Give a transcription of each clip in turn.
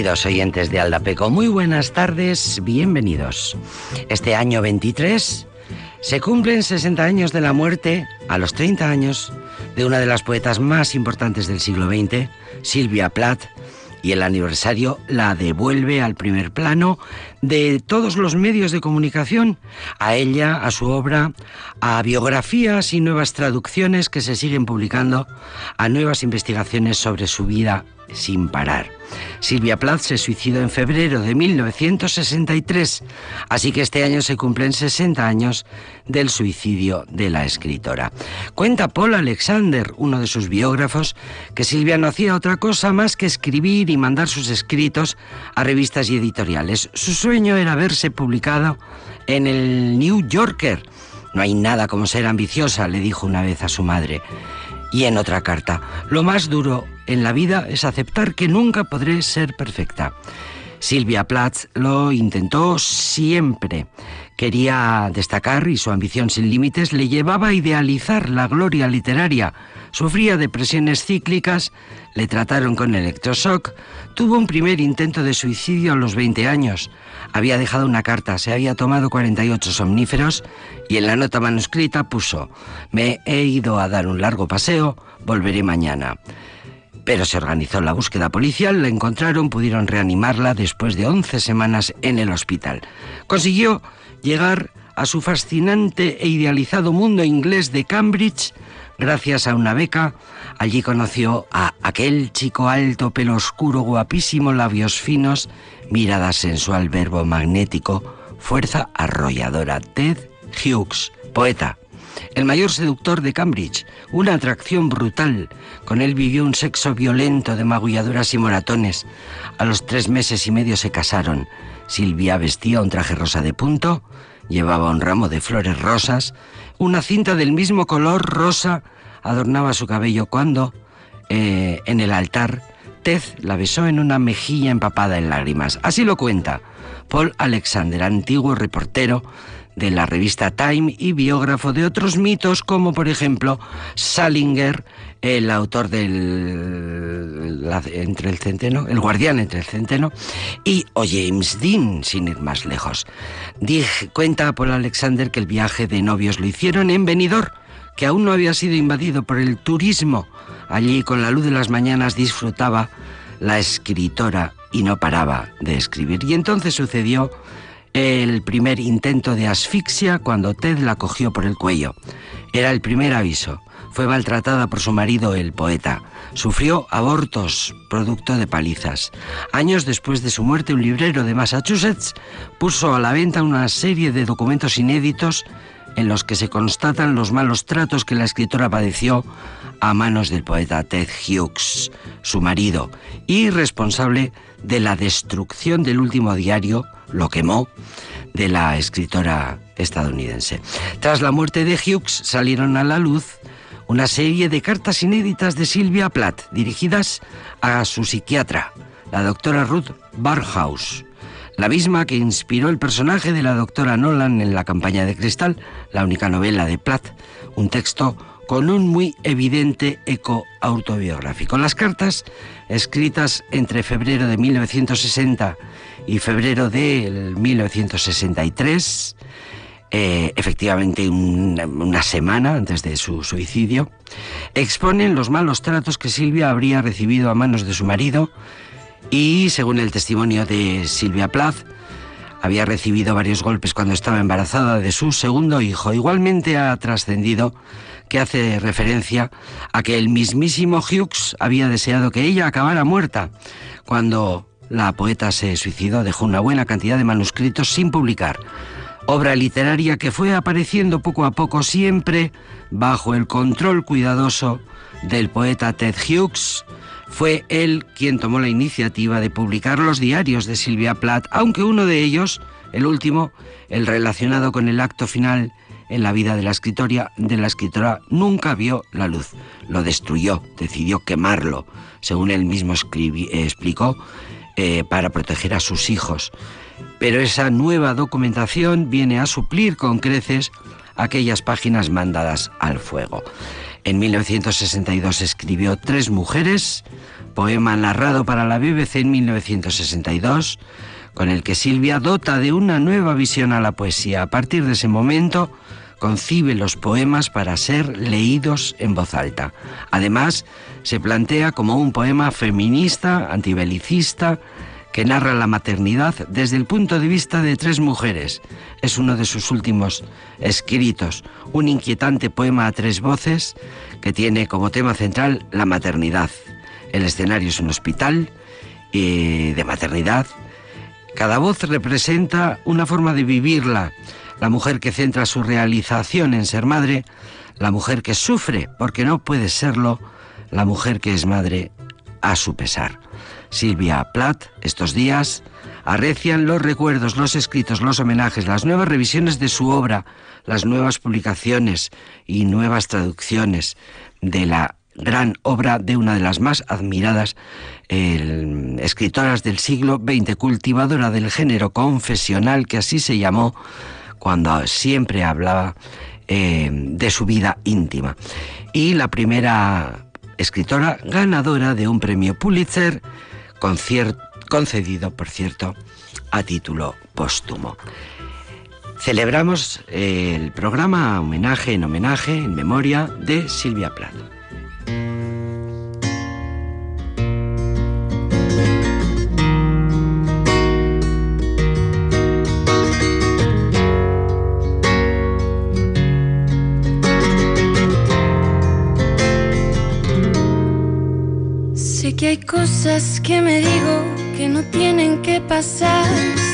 Queridos oyentes de Aldapeco, muy buenas tardes, bienvenidos. Este año 23 se cumplen 60 años de la muerte, a los 30 años, de una de las poetas más importantes del siglo XX, Silvia Plath, y el aniversario la devuelve al primer plano de todos los medios de comunicación, a ella, a su obra, a biografías y nuevas traducciones que se siguen publicando, a nuevas investigaciones sobre su vida sin parar. Silvia Plath se suicidó en febrero de 1963, así que este año se cumplen 60 años del suicidio de la escritora. Cuenta Paul Alexander, uno de sus biógrafos, que Silvia no hacía otra cosa más que escribir y mandar sus escritos a revistas y editoriales. Su sueño era verse publicado en el New Yorker. No hay nada como ser ambiciosa, le dijo una vez a su madre. Y en otra carta, lo más duro en la vida es aceptar que nunca podré ser perfecta. Silvia Plath lo intentó siempre. Quería destacar y su ambición sin límites le llevaba a idealizar la gloria literaria. Sufría depresiones cíclicas, le trataron con electroshock, tuvo un primer intento de suicidio a los 20 años. Había dejado una carta, se había tomado 48 somníferos y en la nota manuscrita puso, me he ido a dar un largo paseo, volveré mañana. Pero se organizó la búsqueda policial, la encontraron, pudieron reanimarla después de 11 semanas en el hospital. Consiguió llegar a su fascinante e idealizado mundo inglés de Cambridge gracias a una beca. Allí conoció a aquel chico alto, pelo oscuro, guapísimo, labios finos, mirada sensual, verbo magnético, fuerza arrolladora. Ted Hughes, poeta, el mayor seductor de Cambridge, una atracción brutal. Con él vivió un sexo violento de magulladuras y moratones. A los tres meses y medio se casaron. Silvia vestía un traje rosa de punto, llevaba un ramo de flores rosas, una cinta del mismo color rosa adornaba su cabello cuando, eh, en el altar, Ted la besó en una mejilla empapada en lágrimas. Así lo cuenta Paul Alexander, antiguo reportero de la revista Time y biógrafo de otros mitos como por ejemplo Salinger, el autor del entre el centeno, el guardián entre el centeno y o James Dean, sin ir más lejos. Dije, cuenta Paul Alexander que el viaje de novios lo hicieron en Benidorm, que aún no había sido invadido por el turismo. Allí con la luz de las mañanas disfrutaba la escritora y no paraba de escribir. Y entonces sucedió el primer intento de asfixia cuando Ted la cogió por el cuello. Era el primer aviso. Fue maltratada por su marido, el poeta. Sufrió abortos, producto de palizas. Años después de su muerte, un librero de Massachusetts puso a la venta una serie de documentos inéditos en los que se constatan los malos tratos que la escritora padeció a manos del poeta Ted Hughes, su marido, y responsable de la destrucción del último diario lo quemó, de la escritora estadounidense. Tras la muerte de Hughes salieron a la luz una serie de cartas inéditas de Silvia Plath dirigidas a su psiquiatra, la doctora Ruth Barhaus, la misma que inspiró el personaje de la doctora Nolan en La campaña de cristal, la única novela de Plath, un texto con un muy evidente eco autobiográfico. Las cartas, escritas entre febrero de 1960 y febrero de 1963, eh, efectivamente una semana antes de su suicidio, exponen los malos tratos que Silvia habría recibido a manos de su marido y, según el testimonio de Silvia Plath, había recibido varios golpes cuando estaba embarazada de su segundo hijo. Igualmente ha trascendido que hace referencia a que el mismísimo Hughes había deseado que ella acabara muerta cuando la poeta se suicidó, dejó una buena cantidad de manuscritos sin publicar. Obra literaria que fue apareciendo poco a poco siempre bajo el control cuidadoso del poeta Ted Hughes. Fue él quien tomó la iniciativa de publicar los diarios de Silvia Plath, aunque uno de ellos, el último, el relacionado con el acto final en la vida de la escritora, de la escritora nunca vio la luz. Lo destruyó, decidió quemarlo. Según él mismo explicó, eh, para proteger a sus hijos. Pero esa nueva documentación viene a suplir con creces aquellas páginas mandadas al fuego. En 1962 escribió Tres Mujeres, poema narrado para la BBC en 1962, con el que Silvia dota de una nueva visión a la poesía. A partir de ese momento, concibe los poemas para ser leídos en voz alta. Además, se plantea como un poema feminista, antibelicista, que narra la maternidad desde el punto de vista de tres mujeres. Es uno de sus últimos escritos, un inquietante poema a tres voces que tiene como tema central la maternidad. El escenario es un hospital de maternidad. Cada voz representa una forma de vivirla. La mujer que centra su realización en ser madre, la mujer que sufre porque no puede serlo, la mujer que es madre a su pesar. Silvia Plath, estos días, arrecian los recuerdos, los escritos, los homenajes, las nuevas revisiones de su obra, las nuevas publicaciones y nuevas traducciones de la gran obra de una de las más admiradas escritoras del siglo XX, cultivadora del género confesional, que así se llamó cuando siempre hablaba eh, de su vida íntima. Y la primera escritora ganadora de un premio Pulitzer, concedido, por cierto, a título póstumo. Celebramos el programa homenaje en homenaje, en memoria de Silvia Plath. Que hay cosas que me digo que no tienen que pasar,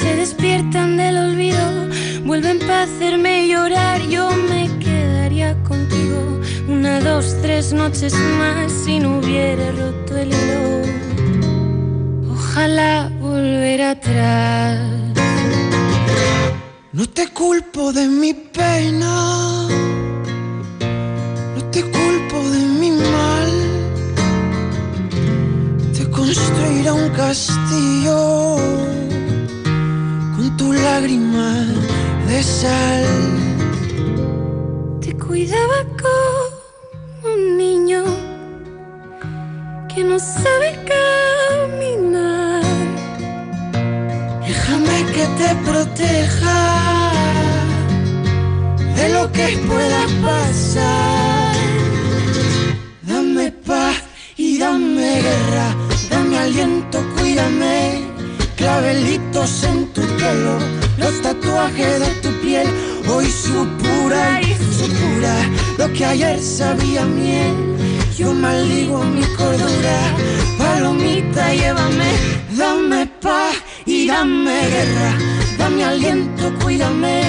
se despiertan del olvido, vuelven para hacerme llorar, yo me quedaría contigo una, dos, tres noches más si no hubiera roto el hilo. Ojalá volver atrás. No te culpo de mi pena, construirá un castillo con tu lágrima de sal. Te cuidaba como un niño que no sabe caminar. Déjame que te proteja de lo que pueda pasar. Cuídame. Clavelitos en tu pelo, los tatuajes de tu piel. Hoy su pura y su pura, lo que ayer sabía miel. Yo maldigo mi cordura, palomita, llévame. Dame paz y dame guerra. Dame aliento, cuídame.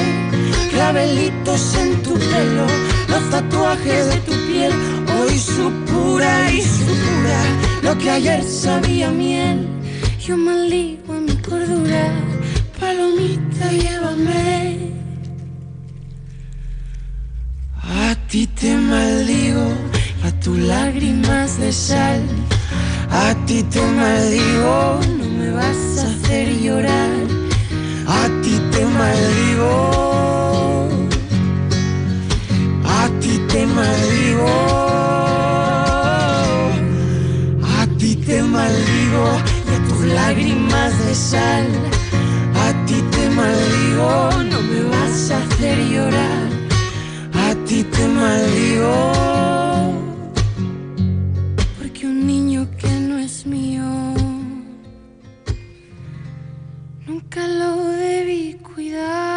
Clavelitos en tu pelo, los tatuajes de tu piel. Hoy su pura y su pura lo que ayer sabía miel. Yo maldigo a mi cordura, palomita, llévame. A ti te maldigo, a tus lágrimas de sal. A ti te maldigo, no me vas a hacer llorar. A ti te maldigo, no me vas a hacer llorar. A ti te maldigo. Porque un niño que no es mío, nunca lo debí cuidar.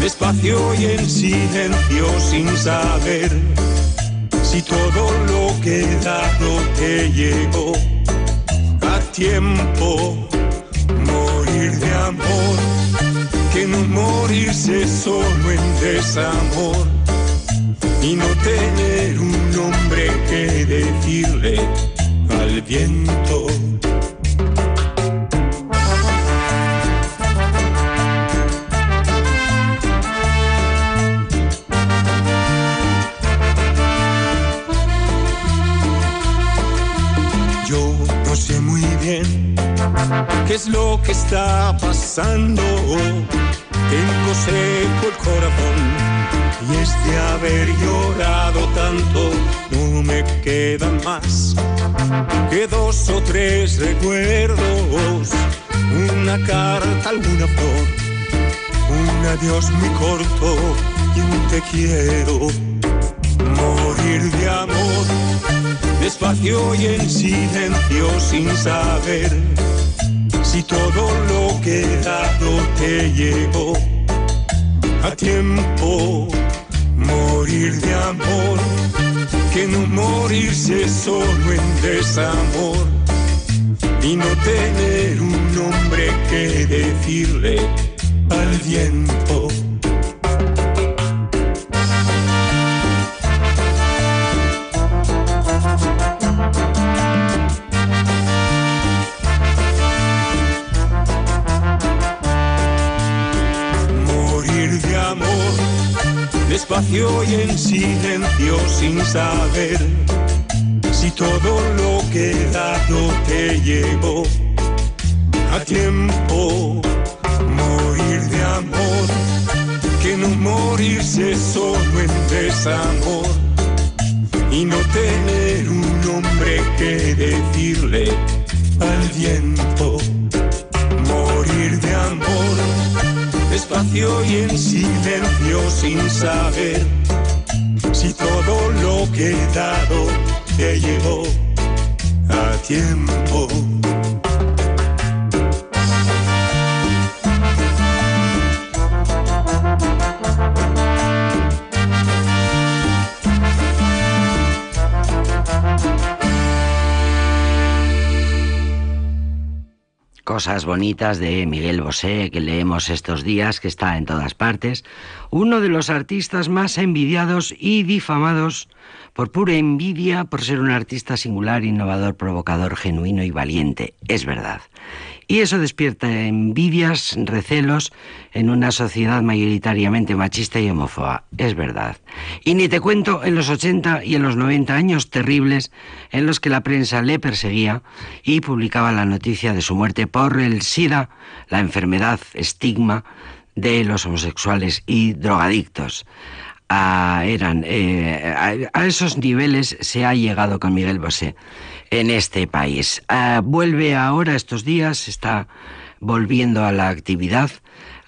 despacio y en silencio sin saber si todo lo que dado te llegó a tiempo. Morir de amor, que no morirse solo en desamor y no tener un nombre que decirle al viento. Qué es lo que está pasando. Tengo seco el corazón y es de haber llorado tanto, no me quedan más que dos o tres recuerdos, una carta, alguna flor, un adiós muy corto y un te quiero, morir de amor, despacio y en silencio sin saber si todo lo que te llegó a tiempo, morir de amor, que no morirse solo en desamor y no tener un nombre que decirle al viento. Y en silencio sin saber si todo lo que he te llevó a tiempo. Morir de amor, que no morirse solo en desamor y no tener un nombre que decirle al viento. Despacio y en silencio sin saber si todo lo que he dado te llegó a tiempo. Cosas bonitas de Miguel Bosé que leemos estos días, que está en todas partes, uno de los artistas más envidiados y difamados por pura envidia por ser un artista singular, innovador, provocador, genuino y valiente. Es verdad. Y eso despierta envidias, recelos en una sociedad mayoritariamente machista y homófoba. Es verdad. Y ni te cuento en los 80 y en los 90 años terribles en los que la prensa le perseguía y publicaba la noticia de su muerte por el SIDA, la enfermedad estigma de los homosexuales y drogadictos. A, eran, eh, a, esos niveles se ha llegado con Miguel Bosé en este país. Ah, vuelve ahora estos días, está volviendo a la actividad,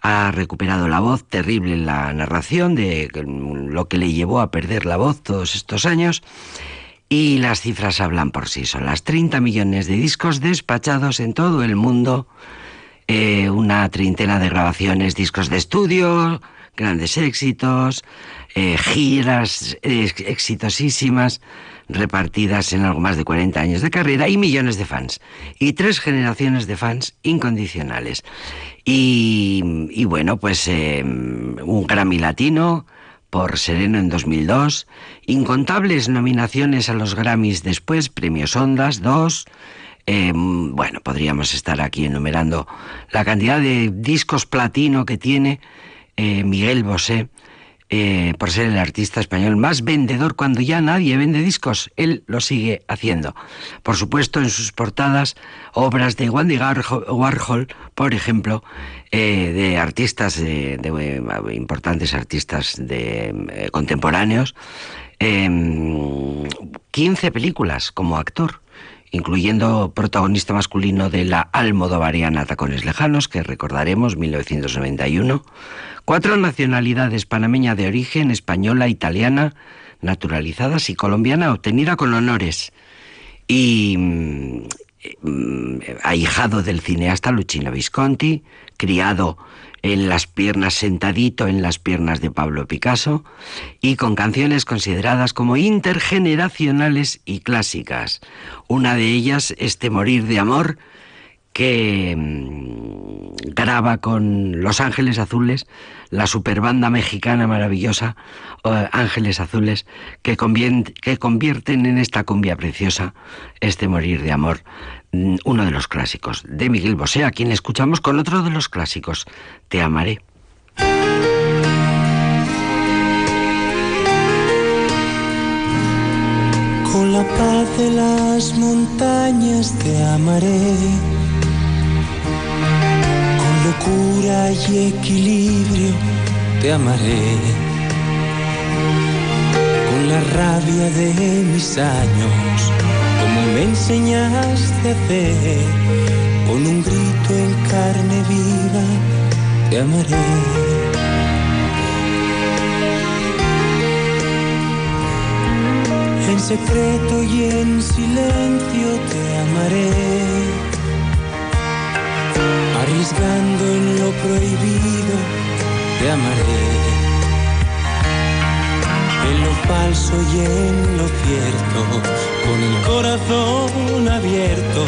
ha recuperado la voz, terrible la narración de lo que le llevó a perder la voz todos estos años. Y las cifras hablan por sí solas. 30 millones de discos despachados en todo el mundo, eh, una treintena de grabaciones, discos de estudio, grandes éxitos, eh, giras exitosísimas repartidas en algo más de 40 años de carrera y millones de fans. Y tres generaciones de fans incondicionales. Y, bueno, pues eh, un Grammy Latino por Sereno en 2002, incontables nominaciones a los Grammys después, premios Ondas, dos. Eh, bueno, podríamos estar aquí enumerando la cantidad de discos platino que tiene eh, Miguel Bosé eh, por ser el artista español más vendedor cuando ya nadie vende discos. Él lo sigue haciendo. Por supuesto, en sus portadas, obras de Wandy Warhol, por ejemplo, eh, de artistas, de, importantes artistas contemporáneos, 15 em, películas como actor incluyendo protagonista masculino de la almodovariana Tacones Lejanos, que recordaremos, 1991, cuatro nacionalidades panameña de origen, española, italiana, naturalizadas y colombiana, obtenida con honores, y mm, mm, ahijado del cineasta Luchino Visconti, criado en las piernas, sentadito en las piernas de Pablo Picasso, y con canciones consideradas como intergeneracionales y clásicas. Una de ellas, Este Morir de Amor, que mm, graba con Los Ángeles Azules, la superbanda mexicana maravillosa eh, Ángeles Azules, que, que convierten en esta cumbia preciosa este Morir de Amor, uno de los clásicos, de Miguel Bosé, a quien escuchamos con otro de los clásicos, Te amaré. Con la paz de las montañas te amaré locura y equilibrio te amaré. Con la rabia de mis años, como me enseñaste a hacer, con un grito en carne viva, te amaré. En secreto y en silencio te amaré arriesgando en lo prohibido, te amaré. En lo falso y en lo cierto, con el corazón abierto,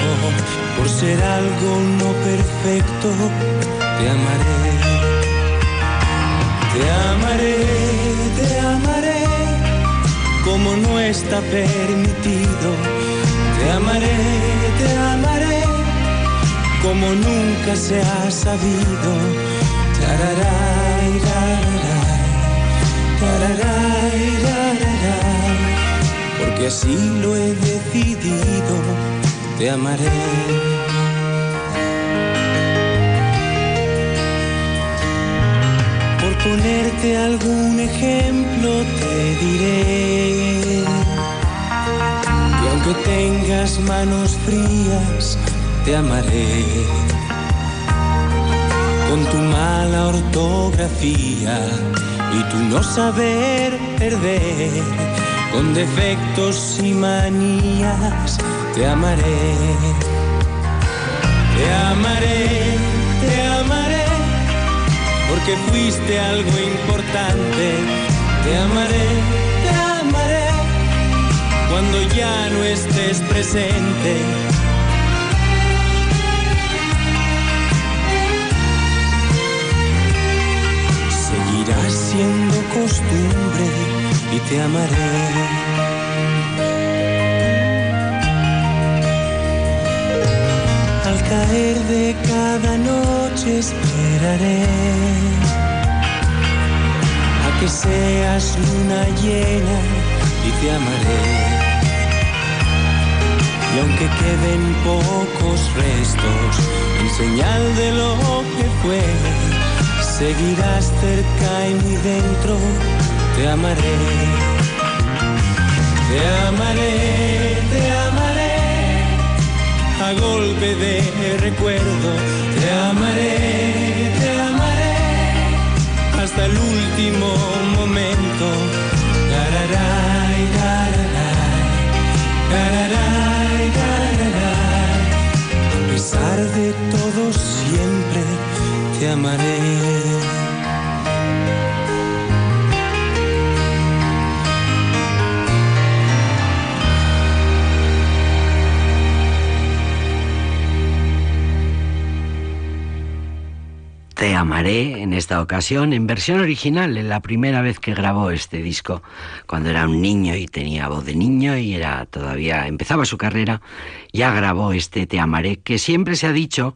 por ser algo no perfecto, te amaré. Te amaré, te amaré, como no está permitido. Te amaré, te amaré como nunca se ha sabido. Porque así lo he decidido, te amaré. Por ponerte algún ejemplo te diré que aunque tengas manos frías, te amaré. Con tu mala ortografía y tu no saber perder, con defectos y manías, te amaré. Te amaré, te amaré, porque fuiste algo importante. Te amaré, te amaré, cuando ya no estés presente siendo costumbre y te amaré. De cada noche esperaré a que seas luna llena y te amaré. Y aunque queden pocos restos en señal de lo que fue, Seguirás cerca y muy dentro, te amaré. Te amaré, te amaré, golpe de recuerdo. Te amaré, te amaré, hasta el último momento. A pesar de todo siempre te amaré. Te amaré en esta ocasión en versión original, en la primera vez que grabó este disco, cuando era un niño y tenía voz de niño y era todavía empezaba su carrera, ya grabó este Te amaré, que siempre se ha dicho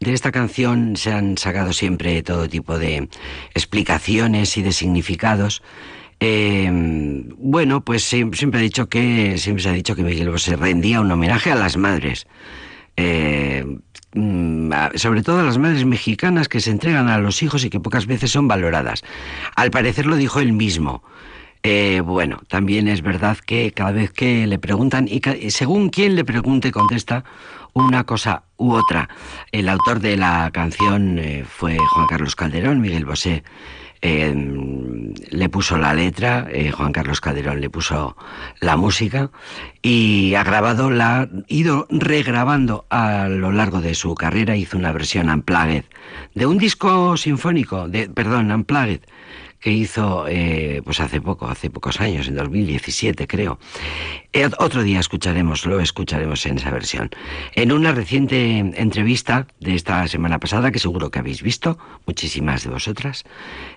de esta canción se han sacado siempre todo tipo de explicaciones y de significados. Eh, bueno, pues siempre ha dicho que siempre se ha dicho que Miguel Bosé rendía un homenaje a las madres. Eh, Mm, sobre todo a las madres mexicanas que se entregan a los hijos y que pocas veces son valoradas. Al parecer lo dijo él mismo. Eh, bueno, también es verdad que cada vez que le preguntan, y según quien le pregunte, contesta una cosa u otra. El autor de la canción eh, fue Juan Carlos Calderón, Miguel Bosé le puso la letra, eh, Juan Carlos Calderón le puso la música y ha grabado, la ha ido regrabando a lo largo de su carrera, hizo una versión unplugged de un disco sinfónico, de, perdón, unplugged que hizo eh, pues hace poco, hace pocos años, en 2017 creo. Eh, otro día escucharemos, lo escucharemos en esa versión. En una reciente entrevista de esta semana pasada, que seguro que habéis visto, muchísimas de vosotras,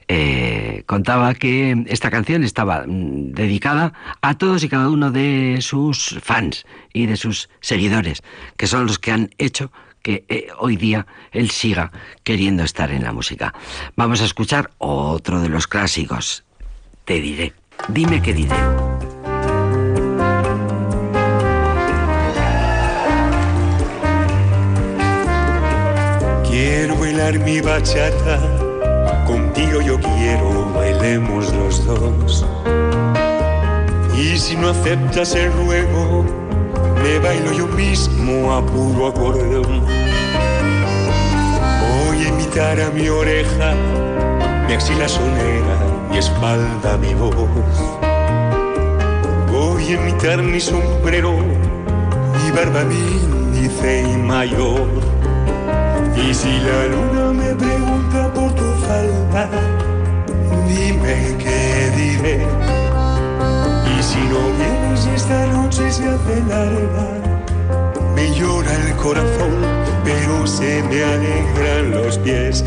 eh, contaba que esta canción estaba mm, dedicada a todos y cada uno de sus fans y de sus seguidores, que son los que han hecho que eh, hoy día él siga queriendo estar en la música. Vamos a escuchar otro de los clásicos. Te diré. Dime qué diré. Quiero bailar mi bachata, contigo yo quiero, bailemos los dos. Y si no aceptas el ruego, me bailo yo mismo a puro acordeón. Voy a imitar a mi oreja, mi axila sonera, mi espalda, mi voz. Voy a imitar mi sombrero, mi barba, mi índice y mayor. Y si la luna me pregunta por tu falta, dime qué diré si no vienes esta noche se hace larga, me llora el corazón, pero se me alegran los pies.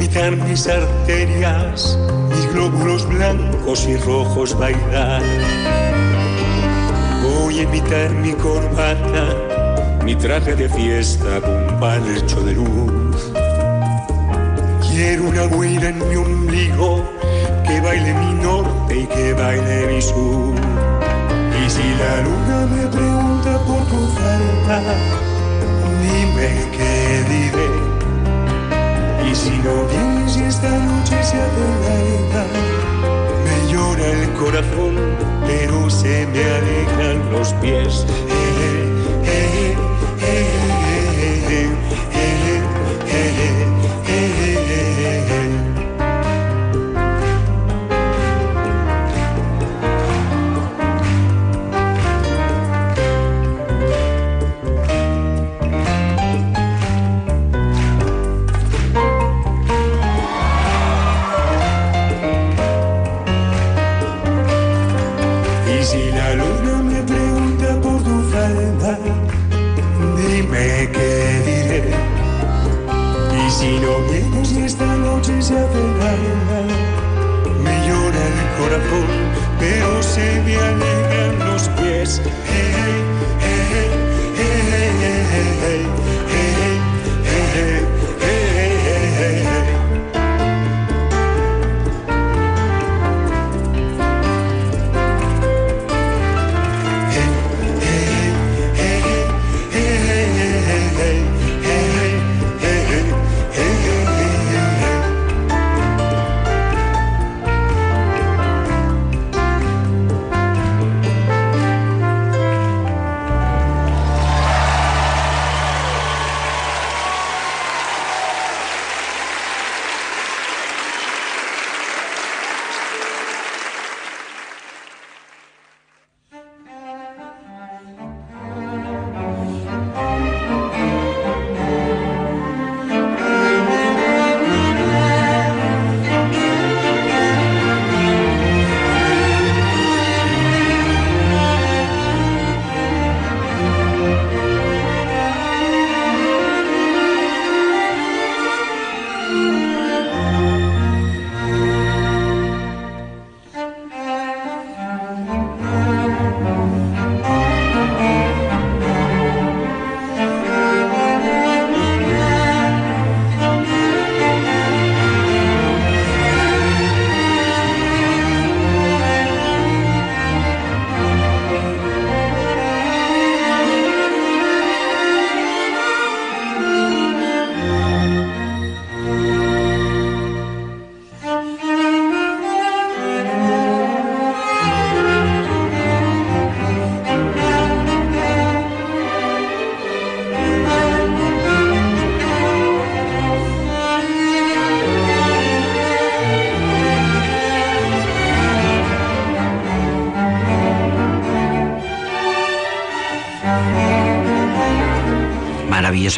Imitar mis arterias, mis glóbulos blancos y rojos bailar. Voy a imitar mi corbata, mi traje de fiesta con palcho de luz. Quiero una huida en mi ombligo que baile mi norte y que baile mi sur. Y si la luna me pregunta por tu falta, dime qué diré si no vienes y esta noche se hace me llora el corazón, pero se me alegran los pies. se me.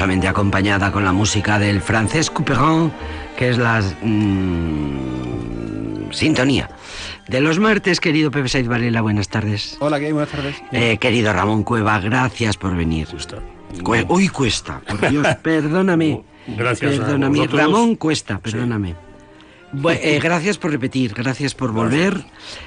Maravillosamente acompañada con la música del francés Couperin, que es la mm, sintonía. De los martes, querido Pepe Saiz Varela, buenas tardes. Hola, ¿qué hay? Buenas tardes. Eh, querido Ramón Cueva, gracias por venir. Cue- Uy, cuesta, por Dios, perdóname. Gracias a Perdóname, vosotros. Ramón Cuesta, perdóname. Bu- eh, gracias por repetir, gracias por volver.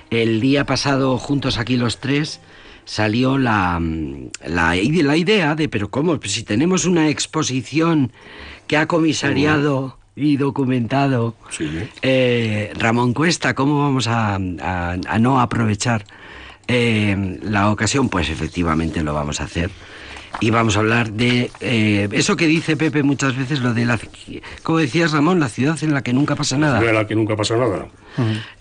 El día pasado, juntos aquí los tres, salió la, mm, la, la idea de, pero ¿cómo? Pues si tenemos una exposición que ha comisariado y documentado Sí. eh, Ramón Cuesta, ¿cómo vamos a, a- a no aprovechar eh, la ocasión? Pues efectivamente lo vamos a hacer. Y vamos a hablar de eh, eso que dice Pepe muchas veces, lo de la... Como decías Ramón, la ciudad en la que nunca pasa nada. De la que nunca pasa nada.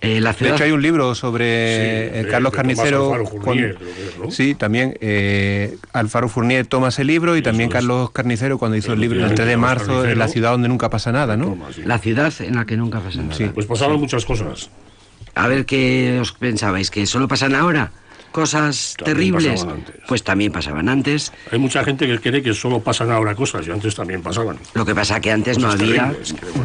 Eh, la De hecho, hay un libro sobre Sí, eh, Carlos Carnicero. Alfaro Fournier, cuando- creo que es, ¿no? Sí, también eh, Alfaro Fournier toma ese libro y también es. Carlos Carnicero cuando hizo el libro el 3 de marzo, Carnicero. en la ciudad donde nunca pasa nada, ¿no? Toma, sí. La ciudad en la que nunca pasa nada. Sí. Pues pasaron muchas cosas. A ver qué os pensabais, que solo pasan ahora cosas También terribles. Pues también pasaban antes. Hay mucha gente que cree que solo pasan ahora cosas y antes también pasaban. Lo que pasa que antes no había,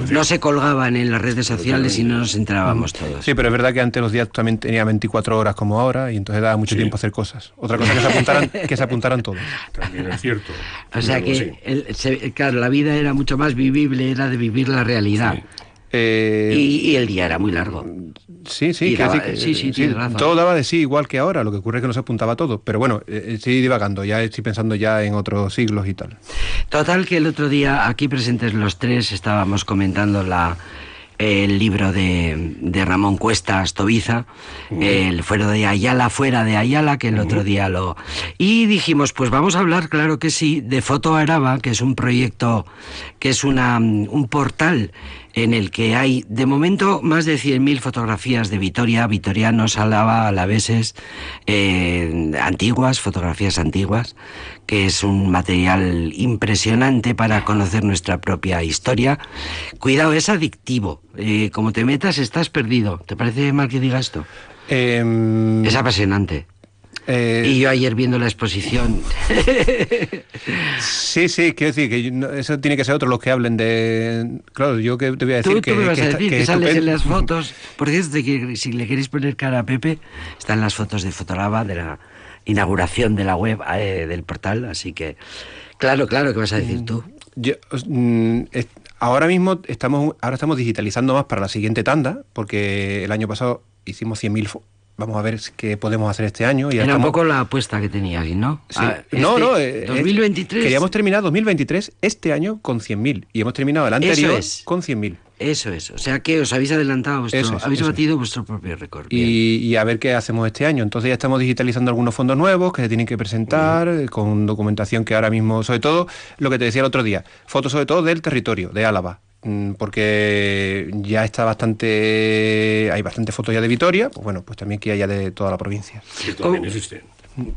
no se colgaban en las redes sociales y no nos enterábamos todos. Sí, pero es verdad que antes los días también tenía 24 horas como ahora y entonces daba mucho Sí. tiempo a hacer cosas. Otra cosa que se apuntaran, que se apuntaran todos. También es cierto. O sea que, el- se- claro, la vida era mucho más vivible, era de vivir la realidad. Sí. Eh, Y, y el día era muy largo. Sí, sí, daba- decir sí, sí, razón. todo daba de sí igual que ahora, lo que ocurre es que no se apuntaba todo. Pero bueno, eh, estoy divagando, ya estoy pensando ya en otros siglos y tal. Total que el otro día, aquí presentes los tres, estábamos comentando la, el libro de, de Ramón Cuesta Astoviza, el fuera de Ayala, fuera de Ayala, que el otro día lo... Y dijimos, pues vamos a hablar, claro que sí, de Foto Araba, que es un proyecto, que es una, un portal en el que hay, de momento, más de 100.000 fotografías de Vitoria, vitorianos, Álava, alaveses, eh, antiguas, fotografías antiguas, que es un material impresionante para conocer nuestra propia historia. Cuidado, es adictivo. Eh, como te metas, estás perdido. ¿Te parece mal que diga esto? Em, Es apasionante. Eh, Y yo ayer viendo la exposición... Sí, sí, quiero decir que eso tiene que ser otros los que hablen de... Claro, yo que te voy a decir Tú, que, tú me vas que a decir que, es sales en las fotos. Por cierto, si le queréis poner cara a Pepe, están las fotos de Fotolaba, de la inauguración de la web, eh, del portal. Así que, claro, claro, ¿qué vas a decir tú? Yo, mm, es- ahora mismo estamos, ahora estamos digitalizando más para la siguiente tanda, porque el año pasado hicimos 100.000... Vamos a ver qué podemos hacer este año. y Era un estamos- poco la apuesta que tenías, ¿no? Sí. Ah, no, este no. eh, eh, 2023. Queríamos terminar 2023 este año con 100.000 y hemos terminado el anterior es. con 100.000. Eso es. O sea que os habéis adelantado, vuestro- Eso es, habéis es. batido vuestro propio récord. Y a ver qué hacemos este año. Entonces ya estamos digitalizando algunos fondos nuevos que se tienen que presentar eh, con documentación que ahora mismo, sobre todo lo que te decía el otro día, fotos sobre todo del territorio, de Álava. Mm, Porque ya está bastante, hay bastante fotos ya de Vitoria, pues bueno, pues también que haya de toda la provincia. Que también ¿Cómo? existen.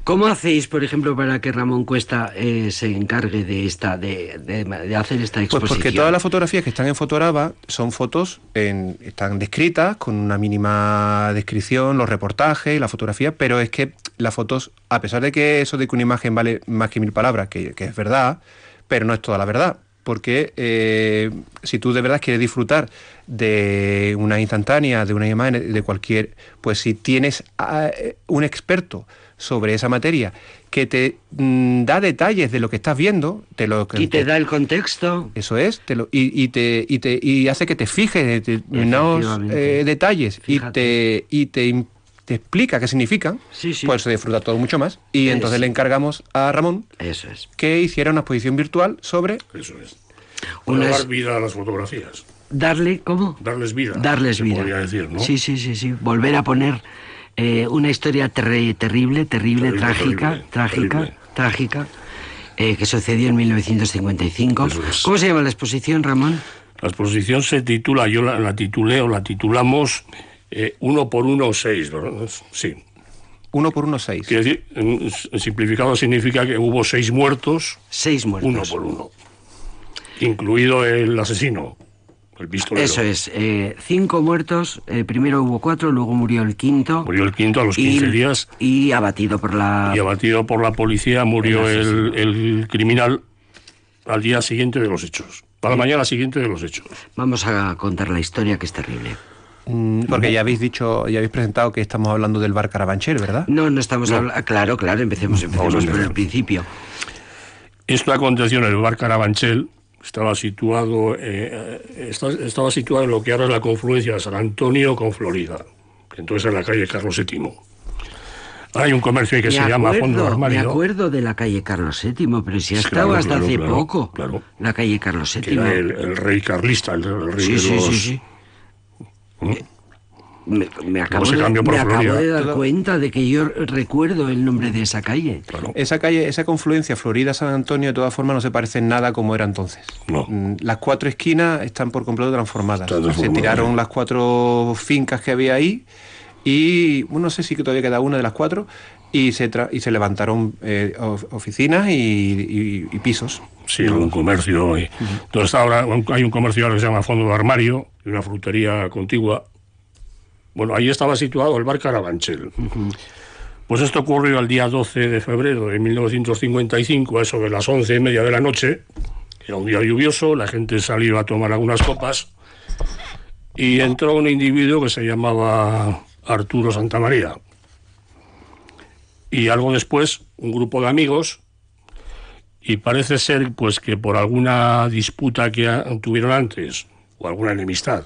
¿Cómo hacéis, por ejemplo, para que Ramón Cuesta eh, se encargue de esta, de, de- de hacer esta Pues exposición? porque todas las fotografías que están en Fotoraba son fotos, en, están descritas con una mínima descripción, los reportajes, la fotografía, pero es que las fotos, a pesar de que eso de que una imagen vale más que mil palabras, que, que es verdad, pero no es toda la verdad. Porque eh, si tú de verdad quieres disfrutar de una instantánea, de una imagen, de cualquier, pues si tienes a, eh, un experto sobre esa materia que te mm, da detalles de lo que estás viendo, te lo Y te da el contexto. eso es, te lo, y, y te, y, te, y hace que te fijes en determinados eh, detalles y te, y te, te explica qué significan, Sí, sí. pues se disfruta todo mucho más. Y Es- entonces le encargamos a Ramón Eso es. que hiciera una exposición virtual sobre... Eso es. Una dar vida a las fotografías. Darle, ¿cómo? Darles vida. Darles se vida. podría decir, ¿no? Sí, sí, sí, sí. Volver a poner eh, una historia terri- terrible, terrible, Terrible, trágica, terrible, trágica, terrible. trágica, eh, que sucedió en 1955. Eso es. ¿Cómo se llama la exposición, Ramón? La exposición se titula, yo la, la titulé o la titulamos eh, uno por uno seis, ¿verdad? Sí. Uno por uno seis. Quiere decir, simplificado significa que hubo seis muertos, Seis muertos. uno por uno. Incluido el asesino, el pistolero. Eso es. eh, cinco muertos. eh, primero hubo cuatro, luego murió el quinto. Murió el quinto a los y, 15 días Y abatido por la... y abatido por la policía murió El el criminal al día siguiente de los hechos, para la mañana siguiente de los hechos. Vamos a contar la historia que es terrible. Mm, Porque ya habéis dicho, ya habéis presentado que estamos hablando del bar Carabanchel, ¿verdad? No, no estamos No. hablando... Claro, claro, empecemos, empecemos por el principio. Esto aconteció en el bar Carabanchel, estaba situado, eh, esta- estaba situado en lo que ahora es la confluencia de San Antonio con Florida, que entonces es la calle Carlos VII. Hay un comercio ahí que me se llama Fondo acuerdo, me Armario. acuerdo de la calle Carlos VII, pero si ha estado claro, hasta claro, hace claro, poco. claro. La calle Carlos que VII. era el, el rey carlista, el, el rey Sí, de sí, los... sí, sí. Me, me acabo, se de, cambió por me acabo de dar cuenta de que yo recuerdo el nombre de esa calle. Claro. Esa calle, esa confluencia Florida-San Antonio, de todas formas, no se parece en nada como era entonces. No. Mm, Las cuatro esquinas están por completo transformadas. Transformadas, Se tiraron las cuatro fincas que había ahí y, bueno, no sé si que todavía queda una de las cuatro, y se, tra- y se levantaron eh, of- oficinas y, y- y pisos. Sí, un comercio. y- Entonces ahora hay un comercio ahora que se llama Fondo de Armario y una frutería contigua. Bueno, ahí estaba situado el bar Carabanchel. Pues esto ocurrió el día 12 de febrero de 1955, a eso de las once y media de la noche. Era un día lluvioso, la gente salió a tomar algunas copas y entró un individuo que se llamaba Arturo Santamaría. Y algo después, un grupo de amigos y parece ser pues que por alguna disputa que tuvieron antes o alguna enemistad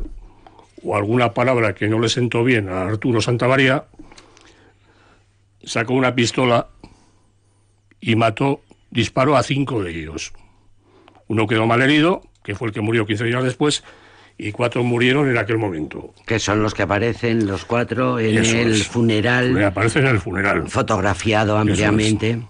o alguna palabra que no le sentó bien a Arturo Santamaría sacó una pistola y mató disparó a cinco de ellos. Uno quedó mal herido que fue el que murió 15 días después y cuatro murieron en aquel momento Que son los que aparecen los cuatro en Eso el es. funeral, aparecen en el funeral fotografiado ampliamente.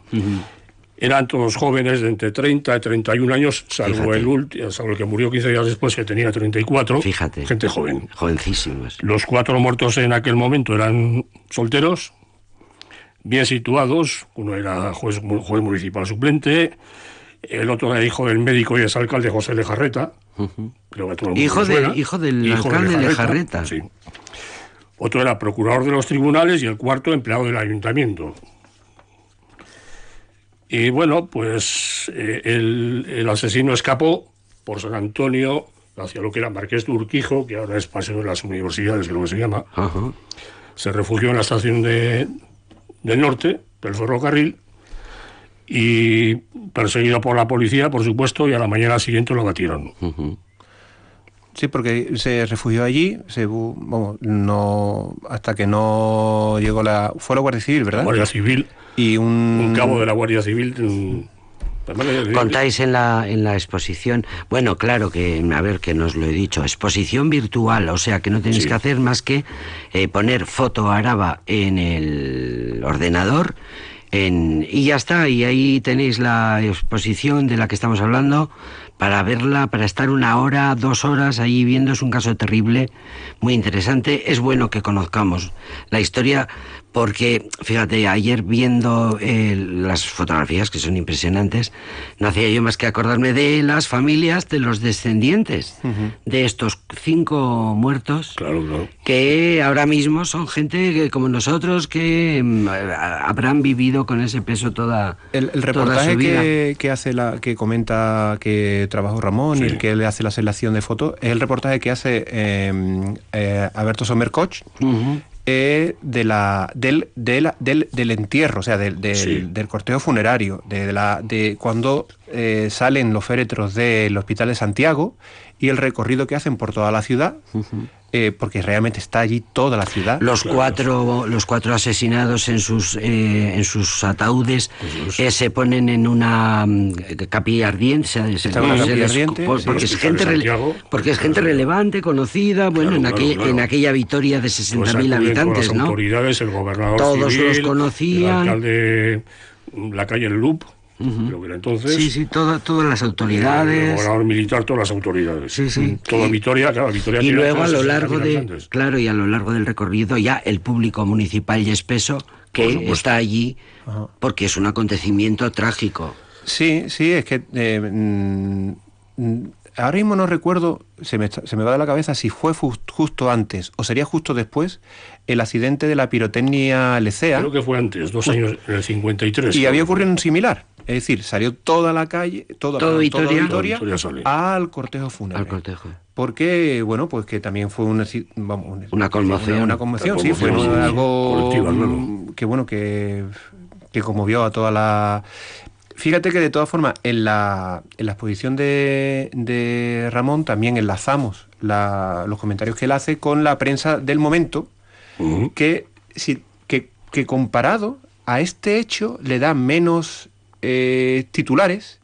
Eran todos jóvenes de entre 30 y 31 años, salvo Fíjate. el último, salvo el que murió 15 días después, que tenía 34. Fíjate. Gente joven. Jovencísimos. Los cuatro muertos en aquel momento eran solteros, bien situados. Uno era juez, juez municipal suplente, el otro era hijo del médico y es alcalde José Lejarreta. Creo que todo el Hijo de- hijo del alcalde Lejarreta. Sí. Otro era procurador de los tribunales y el cuarto empleado del ayuntamiento. Y bueno, pues eh, el, el asesino escapó por San Antonio hacia lo que era Marqués de Urquijo, que ahora es Paseo de las Universidades, creo que se llama. Se refugió en la estación de, del norte, del ferrocarril, y perseguido por la policía, por supuesto, y a la mañana siguiente lo batieron. Sí, porque se refugió allí, se, vamos, no, hasta que no llegó la... Fue la Guardia Civil, ¿verdad? Guardia Civil, Y un... un cabo de la Guardia Civil. Contáis en la, en la exposición, bueno, claro que, a ver, que nos lo he dicho, exposición virtual, o sea que no tenéis Sí. que hacer más que eh, poner foto araba en el ordenador en, y ya está, y ahí tenéis la exposición de la que estamos hablando para verla, para estar una hora, dos horas ahí viendo, es un caso terrible, muy interesante, es bueno que conozcamos la historia porque, fíjate, ayer viendo eh, las fotografías que son impresionantes, no hacía yo más que acordarme de las familias de los descendientes de estos cinco muertos Claro, claro. que ahora mismo son gente que, como nosotros que mm, habrán vivido con ese peso toda, El, el toda reportaje su vida. que, que hace la que comenta que trabajó Ramón y el que le hace la selección de fotos es el reportaje que hace eh, eh, Alberto Sommerkoch Ujú. Eh, de la, del, de la- del, del entierro, o sea, del, del, Sí. del cortejo funerario, de, la, de cuando eh, salen los féretros del Hospital de Santiago y el recorrido que hacen por toda la ciudad, eh, porque realmente está allí toda la ciudad. Los cuatro, los cuatro asesinados en sus, eh, en sus ataúdes eh, se ponen en una mm, capilla ardiente. se- se- Está en una se capilla les- ardiente, por- sí. porque, es gente Santiago. porque es gente relevante, conocida, bueno, Claro, en, aquella, claro. en aquella Vitoria de Pues 60.000 acuden todas habitantes, las ¿no? autoridades, el gobernador Todos civil, los conocían. el alcalde, la calle El Loop, creo que era entonces. Sí, sí, toda- todas las El autoridades. gobernador militar, todas las autoridades. Sí, sí. Toda Y- Vitoria, claro, Vitoria Y luego a lo largo de, claro, y a lo largo del recorrido ya el público municipal y espeso que está allí porque es un acontecimiento trágico. Sí, sí, es que eh, mm, ahora mismo no recuerdo, se me, se me va de la cabeza si fue fu- justo antes o sería justo después el accidente de la pirotecnia Lecea Creo que fue antes, dos años, en el 53. y había ocurrido un similar. Es decir, salió toda la calle, toda, Todo perdón, toda Vitoria al cortejo fúnebre. Al cortejo. Porque, bueno, pues que también fue una, vamos, un- Una conmoción. Una, una conmoción, sí, fue algo Colectiva, claro. que, bueno, que, que conmovió a toda la... Fíjate que de todas formas, en la, en la exposición de, de Ramón también enlazamos la- los comentarios que él hace con la prensa del momento, que, si- que, que comparado a este hecho le da menos eh, titulares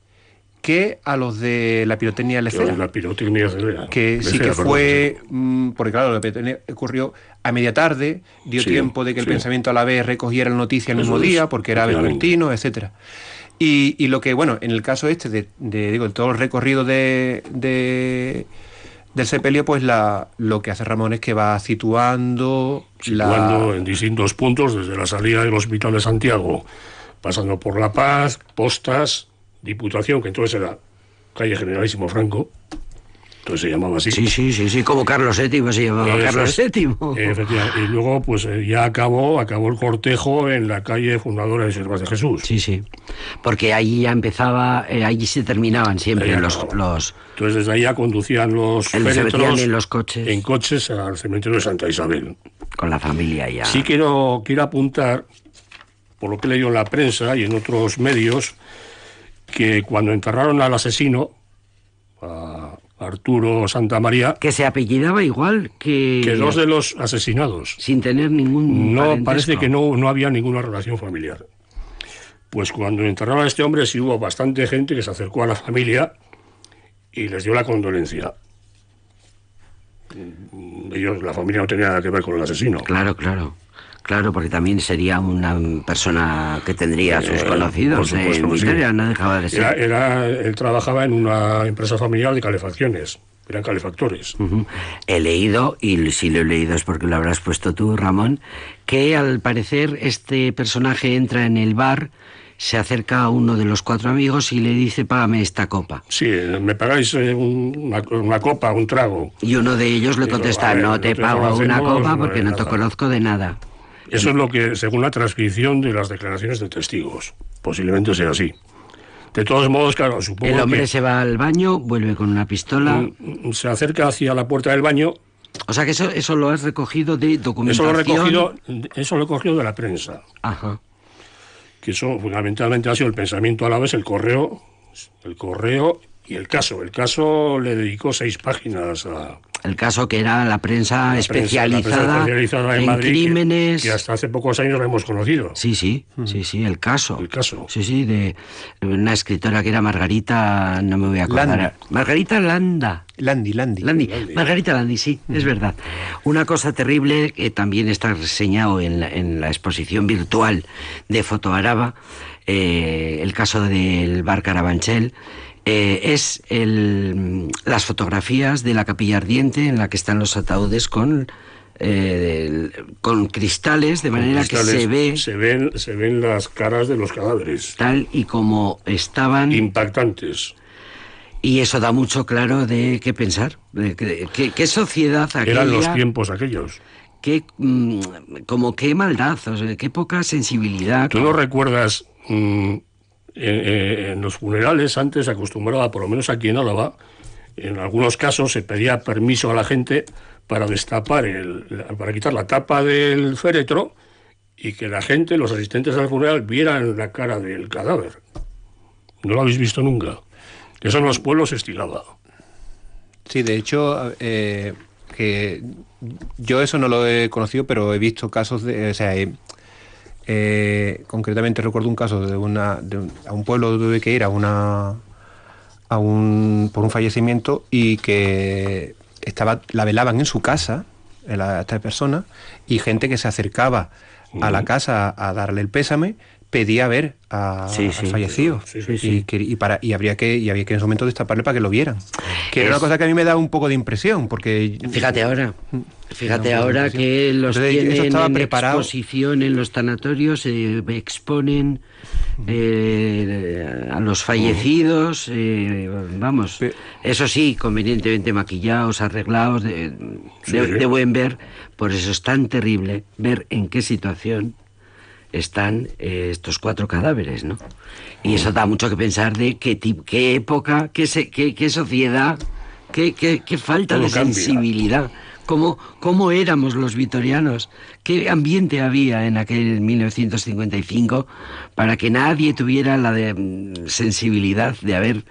que a los de la pirotecnia lecera La pirotecnia que sí que fue, mm, porque claro, la pirotecnia ocurrió a media tarde, dio Sí, tiempo de que el sí. pensamiento a la vez recogiera la noticia el mismo día, porque era vespertino, etcétera. Y, y lo que, bueno, en el caso este de, de, digo, todo el recorrido de, de- del sepelio, pues la, lo que hace Ramón es que va situando, situando en distintos puntos, desde la salida del Hospital de Santiago, pasando por La Paz, Postas, Diputación, que entonces era calle Generalísimo Franco, entonces se llamaba así. Sí, sí, sí, sí, como Carlos VII se llamaba Eso Carlos es. VII. Efectivamente. Y luego, pues eh, ya acabó, acabó el cortejo en la calle Fundadora de Siervas de Jesús. Sí, sí. Porque allí ya empezaba, eh, allí se terminaban siempre los, los Entonces desde ahí ya conducían los féretros en los coches. en coches al cementerio de Santa Isabel. con la familia ya. Sí quiero, quiero apuntar, por lo que he leído en la prensa y en otros medios, que cuando enterraron al asesino, a Arturo Santa María, Que se apellidaba igual que, que dos de los asesinados sin tener ningún no parentesco. parece que no, no había ninguna relación familiar. Pues cuando enterraron a este hombre sí hubo bastante gente que se acercó a la familia y les dio la condolencia. Ellos, la familia no tenía nada que ver con el asesino. Claro, claro. Claro, porque también sería una persona que tendría sus Eh, conocidos en sí. No dejaba de ser. Era, era- él trabajaba en una empresa familiar de calefacciones, eran calefactores. He leído, y si lo he leído es porque lo habrás puesto tú, Ramón, que al parecer este personaje entra en el bar, se acerca a uno de los cuatro amigos y le dice, págame esta copa. Sí, me pagáis eh, un- una, una copa, un trago. Y uno de ellos le contesta, a ver, no no te te pago una copa no porque no te nada". conozco de nada. Eso es lo que, según la transcripción de las declaraciones de testigos, posiblemente sea así. De todos modos, claro, supongo El hombre que se va al baño, vuelve con una pistola. mm, se acerca hacia la puerta del baño. O sea que eso, eso lo has recogido de Eso documentación. lo he recogido, eso lo he cogido de la prensa, Ajá. que eso fundamentalmente ha sido el pensamiento a la vez, el correo, el correo y el caso. El caso le dedicó seis páginas a, El caso que era la prensa la prensa- la prensa especializada, en, Madrid, crímenes. que, hasta hace pocos años lo hemos conocido. Sí, sí, sí, sí, el caso. El caso. Sí, sí, de una escritora que era Margarita, no me voy a acordar. Landa. Margarita Landa. Landy, Landy. Landi. Margarita Landi, sí, es verdad. Una cosa terrible que también está reseñado en la, en la exposición virtual de Fotoaraba, eh, el caso del bar Carabanchel, eh, es el, las fotografías de la capilla ardiente en la que están los ataúdes con, eh, con cristales, de manera que se ve se ven, se ven las caras de los cadáveres, tal y como estaban. impactantes. Y eso da mucho claro de qué pensar. de qué- qué, qué sociedad aquella. Eran los tiempos aquellos. qué, mm, como qué maldad, o sea, qué poca sensibilidad. ¿Tú no recuerdas mm, en, en- los funerales antes acostumbraba, por lo menos aquí en Álava, en algunos casos se pedía permiso a la gente para destapar, el, para quitar la tapa del féretro y que la gente, los asistentes al funeral, vieran la cara del cadáver. ¿No lo habéis visto nunca? Eso en los pueblos se estilaba. Sí, de hecho, eh, que yo eso no lo he conocido, pero he visto casos de, eh, eh, concretamente recuerdo un caso de una, de un, a un pueblo tuve que ir a una, a un, por un fallecimiento y que estaba, la velaban en su casa, en la- esta persona, y gente que se acercaba a la casa a darle el pésame pedía ver a- Sí, al sí. fallecido. Sí, sí, y, sí. que- y para y habría que y había que en ese momento destaparle para que lo vieran. Que era Es- una cosa que a mí me da un poco de impresión porque Fíjate ahora, fíjate ahora que los Entonces, tienen en preparado. exposición en los tanatorios, eh, exponen eh, a los fallecidos, eh, vamos, eso sí, convenientemente maquillados, arreglados, de, Sí, de buen ver, por eso es tan terrible ver en qué situación están eh, estos cuatro cadáveres, ¿no? Y eso da mucho que pensar de qué, qué época, qué, qué, qué sociedad, qué, qué falta de sensibilidad. Cómo, cómo, éramos los vitorianos, qué ambiente había en aquel 1955 para que nadie tuviera la de, mm, sensibilidad de haber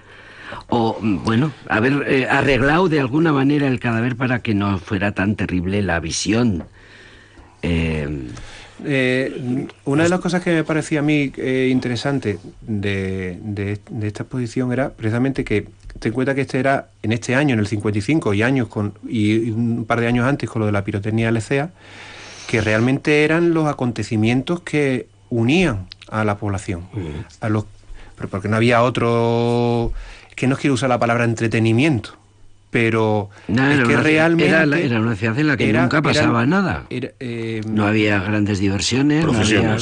o bueno, haber eh, arreglado de alguna manera el cadáver para que no fuera tan terrible la visión. Eh, eh, una de las cosas que me parecía a mí interesante de, esta exposición era precisamente que ten cuenta que este era en este año, en el 55, y años con y un par de años antes con lo de la pirotecnia LCA, que realmente eran los acontecimientos que unían a la población, a los, pero porque no había otro que no quiero usar la palabra entretenimiento, pero es que realmente era, una ciudad en la que nunca pasaba nada. Eh, no había grandes diversiones, no había,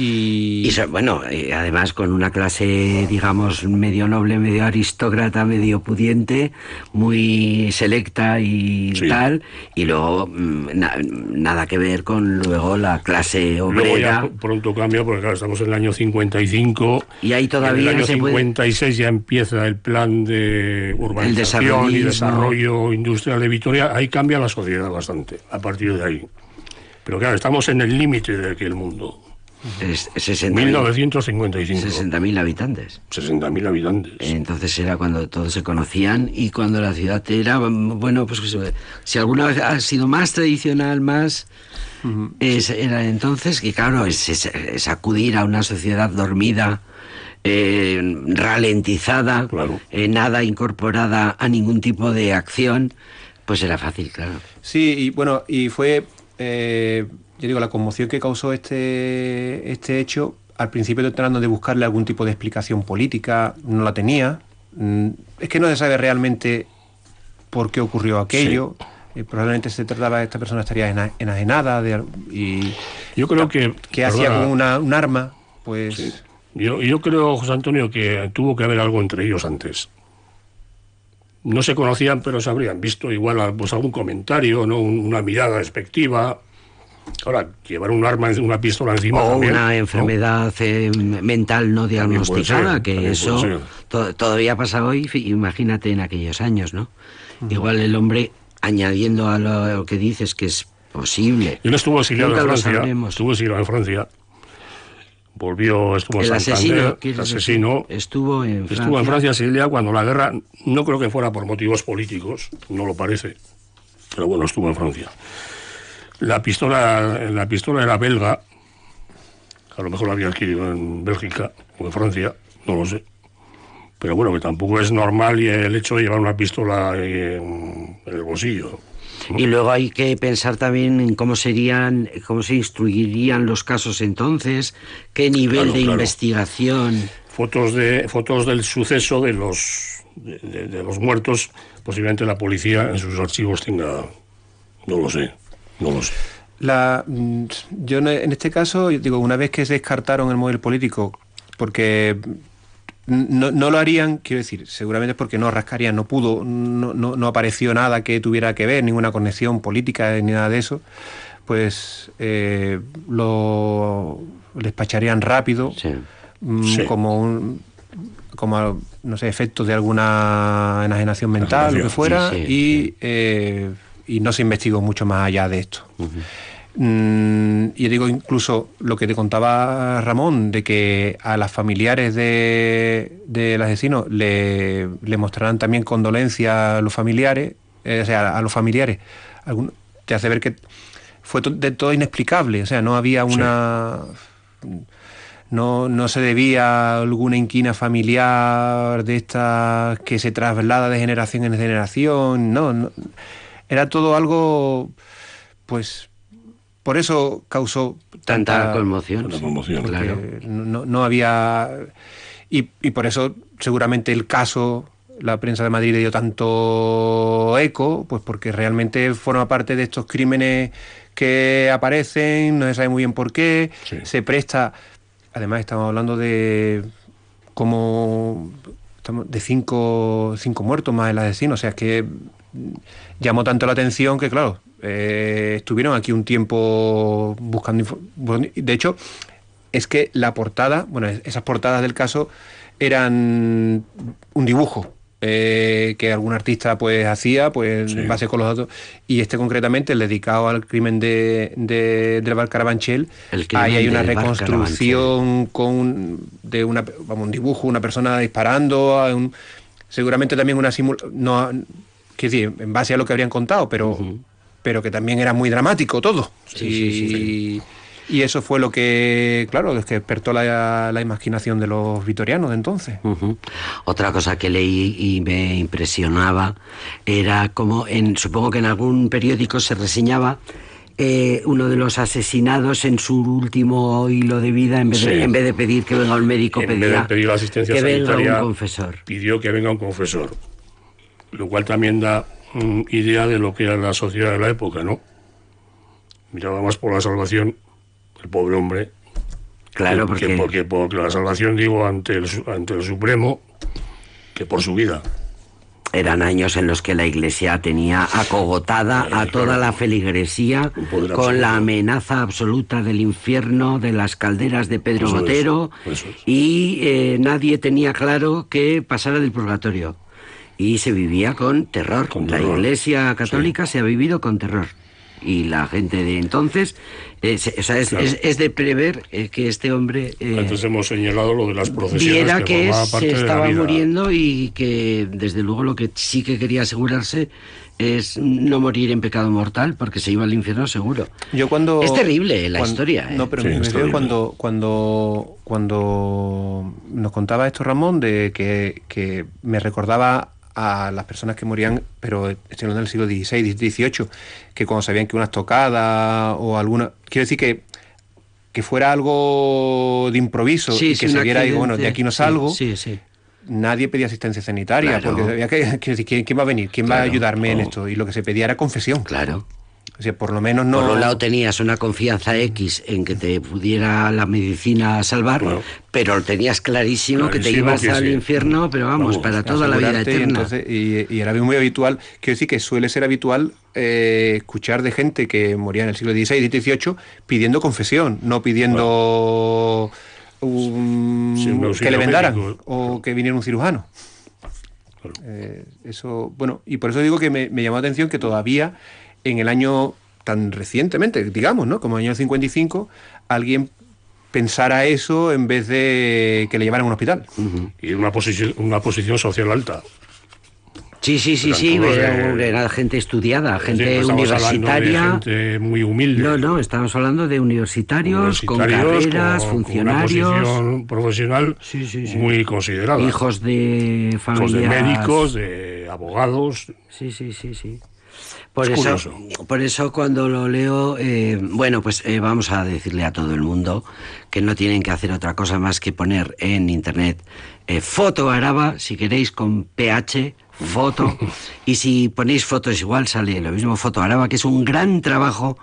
y, bueno, además con una clase, digamos, medio noble, medio aristócrata, medio pudiente, muy selecta y tal, y luego mm, nada que ver con luego la clase obrera. Luego ya pronto cambia, porque claro, estamos en el año 55. Y ahí todavía. En el año 56 ya empieza el plan de urbanización y desarrollo industrial de Vitoria. Ahí cambia la sociedad bastante, a partir de ahí. Pero claro, estamos en el límite de aquel mundo. Es, 1955. 60.000 habitantes. 60.000 habitantes. Entonces era cuando todos se conocían y cuando la ciudad era, bueno, pues si alguna vez ha sido más tradicional, más... era entonces que, claro, es, acudir a una sociedad dormida, eh, ralentizada, eh, nada incorporada a ningún tipo de acción, pues era fácil, claro. Sí, y bueno, y fue... Eh, yo digo, la conmoción que causó este, este hecho, al principio tratando de buscarle algún tipo de explicación política, no la tenía. Mm, es que no se sabe realmente por qué ocurrió aquello. Eh, probablemente se trataba de esta persona estaría enajenada de, y yo creo que que hacía con una, un arma pues yo, yo creo José Antonio que tuvo que haber algo entre ellos antes no se conocían pero se habrían visto igual pues algún comentario no una mirada despectiva Ahora, llevar un arma, una pistola encima. O una enfermedad eh, mental no diagnosticada, que eso todavía pasa hoy, imagínate en aquellos años, ¿no? Igual el hombre, añadiendo a lo, que dices que es posible. Él estuvo exiliado en Francia. Estuvo exiliado en Francia. Volvió, estuvo en asesino, el asesino. Estuvo en Francia. Estuvo en Francia exiliado cuando la guerra, no creo que fuera por motivos políticos, no lo parece. Pero bueno, estuvo en Francia. La pistola, la pistola era belga, a lo mejor la había adquirido en Bélgica o en Francia, no lo sé. Pero bueno, que tampoco es normal y el hecho de llevar una pistola en, el bolsillo. Y luego hay que pensar también en cómo serían, cómo se instruirían los casos entonces, qué nivel de investigación. Fotos de fotos del suceso de los de los muertos, posiblemente la policía en sus archivos tenga, no lo sé. No lo sé. La, mm, yo en este caso, digo, una vez que se descartaron el modelo político, porque no, lo harían, quiero decir, seguramente es porque no rascarían, no pudo, no, no, apareció nada que tuviera que ver, ninguna conexión política ni nada de eso, pues eh, lo despacharían rápido, mm, como un, como no sé, efectos de alguna enajenación mental, lo que fuera, y eh, y no se investigó mucho más allá de esto. Y digo incluso lo que te contaba Ramón, de que a las familiares de, del asesino le, le mostrarán también condolencia a los familiares, eh, o sea, a los familiares. te hace ver que fue de todo inexplicable, o sea, no había una... No, no, se debía a alguna inquina familiar de esta que se traslada de generación en generación, no, no era todo algo, pues, por eso causó tanta, conmoción. claro. no, no, había... Y, por eso seguramente el caso, la prensa de Madrid le dio tanto eco, pues porque realmente forma parte de estos crímenes que aparecen, no se sabe muy bien por qué, se presta... Además estamos hablando de como de cinco, cinco muertos más el asesino, o sea, es que llamó tanto la atención que, claro, eh, estuvieron aquí un tiempo buscando. De hecho, es que la portada, bueno, esas portadas del caso eran un dibujo eh, que algún artista pues hacía pues en base con los datos y este concretamente el dedicado al crimen de, de del bar Carabanchel ahí hay una reconstrucción con de una vamos, un dibujo una persona disparando seguramente también una simulación no decir en base a lo que habrían contado pero pero que también era muy dramático todo. Sí, sí, sí, y eso fue lo que, claro, es que despertó la, imaginación de los vitorianos de entonces. Otra cosa que leí y me impresionaba era como, en, supongo que en algún periódico se reseñaba eh, uno de los asesinados en su último hilo de vida, en vez de, en vez de pedir que venga un médico, en vez de pedir asistencia que venga un confesor. Pidió que venga un confesor, lo cual también da mm, idea de lo que era la sociedad de la época, ¿no? Miraba más por la salvación el pobre hombre. Claro, porque... porque... porque la salvación, digo, ante el, ante el Supremo, que por su vida. Eran años en los que la Iglesia tenía acogotada a toda la feligresía con la amenaza absoluta del infierno, de las calderas de Pedro Botero, y eh, nadie tenía claro que pasara del purgatorio. Y se vivía con terror. la Iglesia católica se ha vivido con terror. Y la gente de entonces es, o sea, es, de prever eh, que este hombre eh, antes hemos señalado lo de las procesiones viera que, se estaba muriendo y que desde luego lo que sí que quería asegurarse es no morir en pecado mortal porque se iba al infierno seguro. Yo cuando es terrible la historia ¿eh? no pero me, me cuando cuando cuando nos contaba esto Ramón de que, que me recordaba a las personas que morían, pero estoy hablando del siglo XVI, XVIII, que cuando sabían que una estocada o alguna... Quiero decir que, que fuera algo de improviso y que se viera y bueno, de aquí no salgo. nadie pedía asistencia sanitaria, porque había que, ¿quién, ¿quién, va a venir? ¿Quién va a ayudarme en esto? Y lo que se pedía era confesión. Claro. O sea, por lo menos no. Por un lado tenías una confianza X en que te pudiera la medicina salvar, pero tenías clarísimo, que te ibas al infierno, pero vamos, para toda la vida eterna. Y, era muy habitual, quiero decir que suele ser habitual eh, escuchar de gente que moría en el siglo XVI y XVIII pidiendo confesión, no pidiendo que le vendaran o que viniera un cirujano. Eh, eso, bueno, y por eso digo que me, me llamó la atención que todavía en el año tan recientemente, digamos, ¿no? Como el año 55, alguien pensara eso en vez de que le llevaran a un hospital. Y una posición, una posición social alta. Sí, sí, sí, sí, era, gente estudiada, gente universitaria. gente muy humilde. No, no, estamos hablando de universitarios, con carreras, funcionarios. una posición profesional muy considerada. Hijos de familias. de médicos, de abogados. Sí, sí, sí, sí. Por eso, por eso cuando lo leo, eh, bueno, pues eh, vamos a decirle a todo el mundo que no tienen que hacer otra cosa más que poner en internet eh, foto araba, si queréis con PH, foto, y si ponéis fotos igual sale lo mismo foto araba, que es un gran trabajo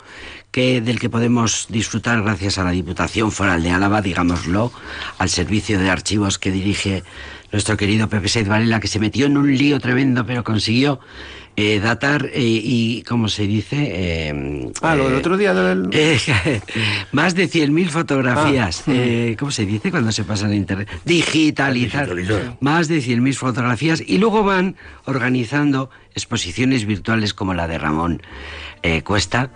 que, del que podemos disfrutar gracias a la Diputación Foral de Álava, digámoslo, al servicio de archivos que dirige nuestro querido Pepe Seid Varela, que se metió en un lío tremendo, pero consiguió eh, datar eh, y, ¿cómo se dice? Eh, ah, lo del otro día del... más de 100.000 fotografías. Ah. ¿Cómo se dice cuando se pasa a Internet? Digitalizar. Más de 100.000 fotografías y luego van organizando exposiciones virtuales como la de Ramón Cuesta.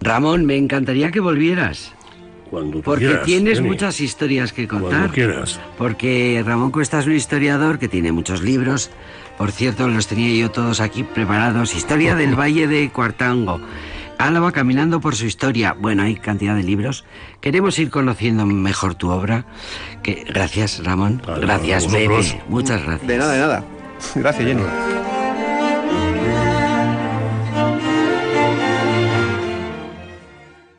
Ramón, me encantaría que volvieras. Cuando porque tienes muchas historias que contar. Cuando quieras. Porque Ramón Cuesta es un historiador que tiene muchos libros, por cierto, los tenía yo todos aquí preparados. Historia del Valle de Cuartango. Álava caminando por su historia. Bueno, hay cantidad de libros. Queremos ir conociendo mejor tu obra. Que, gracias, Ramón. gracias, Bebe. Muchas gracias. De nada, de nada. Gracias, Jenny.